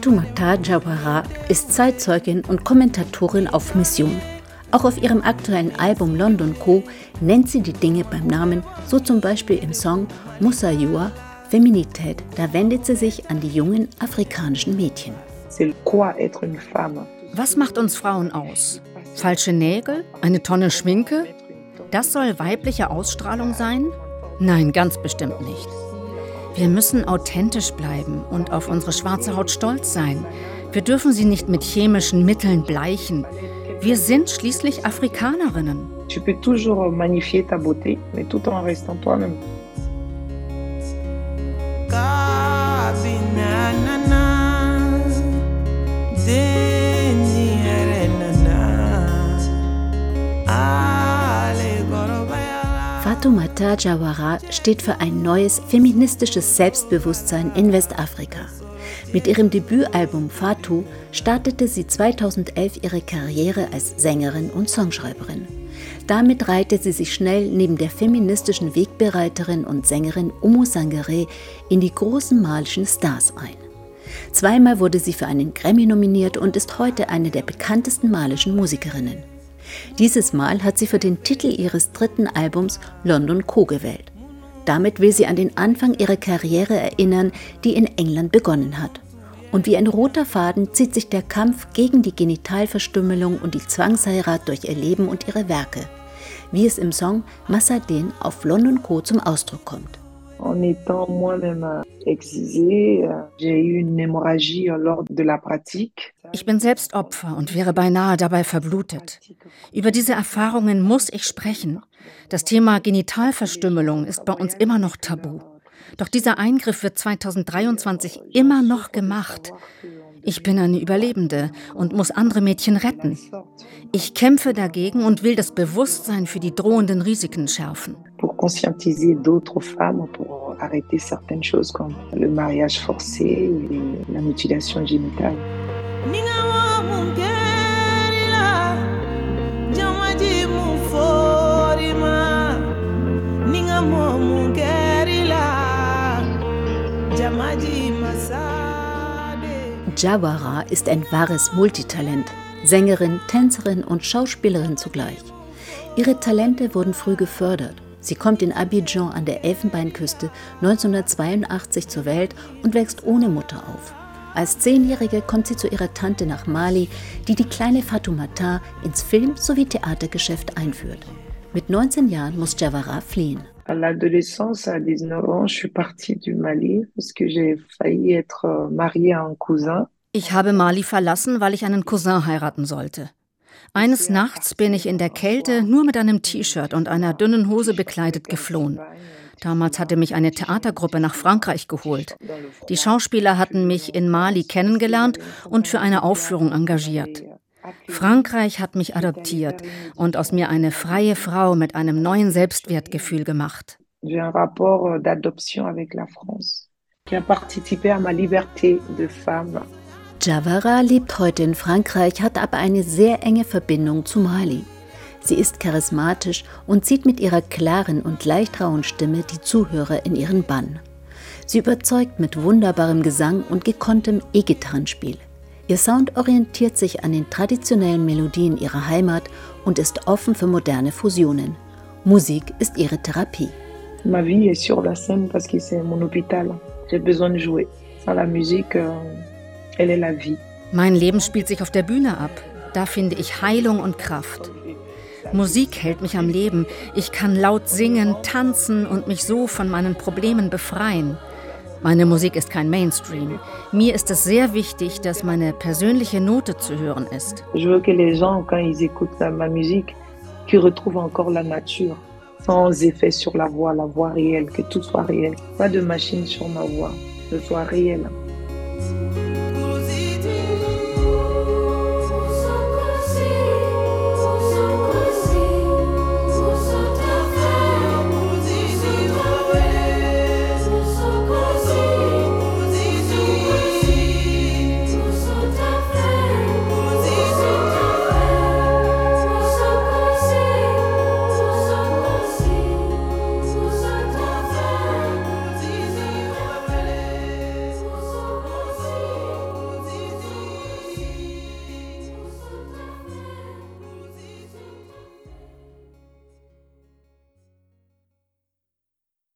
Fatoumata Jawara ist Zeitzeugin und Kommentatorin auf Mission. Auch auf ihrem aktuellen Album London Co. nennt sie die Dinge beim Namen, so zum Beispiel im Song Musayua Feminität. Da wendet sie sich an die jungen afrikanischen Mädchen. Was macht uns Frauen aus? Falsche Nägel? Eine Tonne Schminke? Das soll weibliche Ausstrahlung sein? Nein, ganz bestimmt nicht. Wir müssen authentisch bleiben und auf unsere schwarze Haut stolz sein. Wir dürfen sie nicht mit chemischen Mitteln bleichen. Wir sind schließlich Afrikanerinnen. Tu peux toujours magnifier ta beauté, mais tout en restant toi-même. Fatoumata Jawara steht für ein neues feministisches Selbstbewusstsein in Westafrika. Mit ihrem Debütalbum Fatou startete sie 2011 ihre Karriere als Sängerin und Songschreiberin. Damit reihte sie sich schnell neben der feministischen Wegbereiterin und Sängerin Umu Sangare in die großen malischen Stars ein. Zweimal wurde sie für einen Grammy nominiert und ist heute eine der bekanntesten malischen Musikerinnen. Dieses Mal hat sie für den Titel ihres dritten Albums London Co gewählt. Damit will sie an den Anfang ihrer Karriere erinnern, die in England begonnen hat. Und wie ein roter Faden zieht sich der Kampf gegen die Genitalverstümmelung und die Zwangsheirat durch ihr Leben und ihre Werke, wie es im Song Massaden auf London Co. zum Ausdruck kommt. En étant moi-même excisée, j'ai eu une hémorragie lors de la pratique. Ich bin selbst Opfer und wäre beinahe dabei verblutet. Über diese Erfahrungen muss ich sprechen. Das Thema Genitalverstümmelung ist bei uns immer noch tabu. Doch dieser Eingriff wird 2023 immer noch gemacht. Ich bin eine Überlebende und muss andere Mädchen retten. Ich kämpfe dagegen und will das Bewusstsein für die drohenden Risiken schärfen. Conscientiser d'autres femmes pour arrêter certaines choses comme le mariage forcé et la mutilation génitale. Jawara ist ein wahres Multitalent. Sängerin, Tänzerin und Schauspielerin zugleich. Ihre Talente wurden früh gefördert. Sie kommt in Abidjan an der Elfenbeinküste 1982 zur Welt und wächst ohne Mutter auf. Als Zehnjährige kommt sie zu ihrer Tante nach Mali, die die kleine Fatoumata ins Film- sowie Theatergeschäft einführt. Mit 19 Jahren muss Jawara fliehen. À l'adolescence, à 19 ans, je suis partie du Mali parce que j'ai failli être euh, mariée à un cousin. Ich habe Mali verlassen, weil ich einen Cousin heiraten sollte. Eines Nachts bin ich in der Kälte nur mit einem T-Shirt und einer dünnen Hose bekleidet geflohen. Damals hatte mich eine Theatergruppe nach Frankreich geholt. Die Schauspieler hatten mich in Mali kennengelernt und für eine Aufführung engagiert. Frankreich hat mich adoptiert und aus mir eine freie Frau mit einem neuen Selbstwertgefühl gemacht. J'ai un rapport d'adoption avec la France qui a participé à ma liberté de. Javara lebt heute in Frankreich, hat aber eine sehr enge Verbindung zu Mali. Sie ist charismatisch und zieht mit ihrer klaren und leicht rauen Stimme die Zuhörer in ihren Bann. Sie überzeugt mit wunderbarem Gesang und gekonntem E-Gitarrenspiel. Ihr Sound orientiert sich an den traditionellen Melodien ihrer Heimat und ist offen für moderne Fusionen. Musik ist ihre Therapie. Ma vie est sur la scène parce que c'est mon hôpital. J'ai besoin de jouer. Sans la musique, euh, Mein Leben spielt sich auf der Bühne ab. Da finde ich Heilung und Kraft. Musik hält mich am Leben. Ich kann laut singen, tanzen und mich so von meinen Problemen befreien. Meine Musik ist kein Mainstream. Mir ist es sehr wichtig, dass meine persönliche Note zu hören ist. Je veux que les gens, quand ils écoutent ma musique, qu'ils retrouvent encore la nature, sans effet sur la voix, la voix réelle, que tout soit réel. Pas de machine sur ma voix, que soit réel.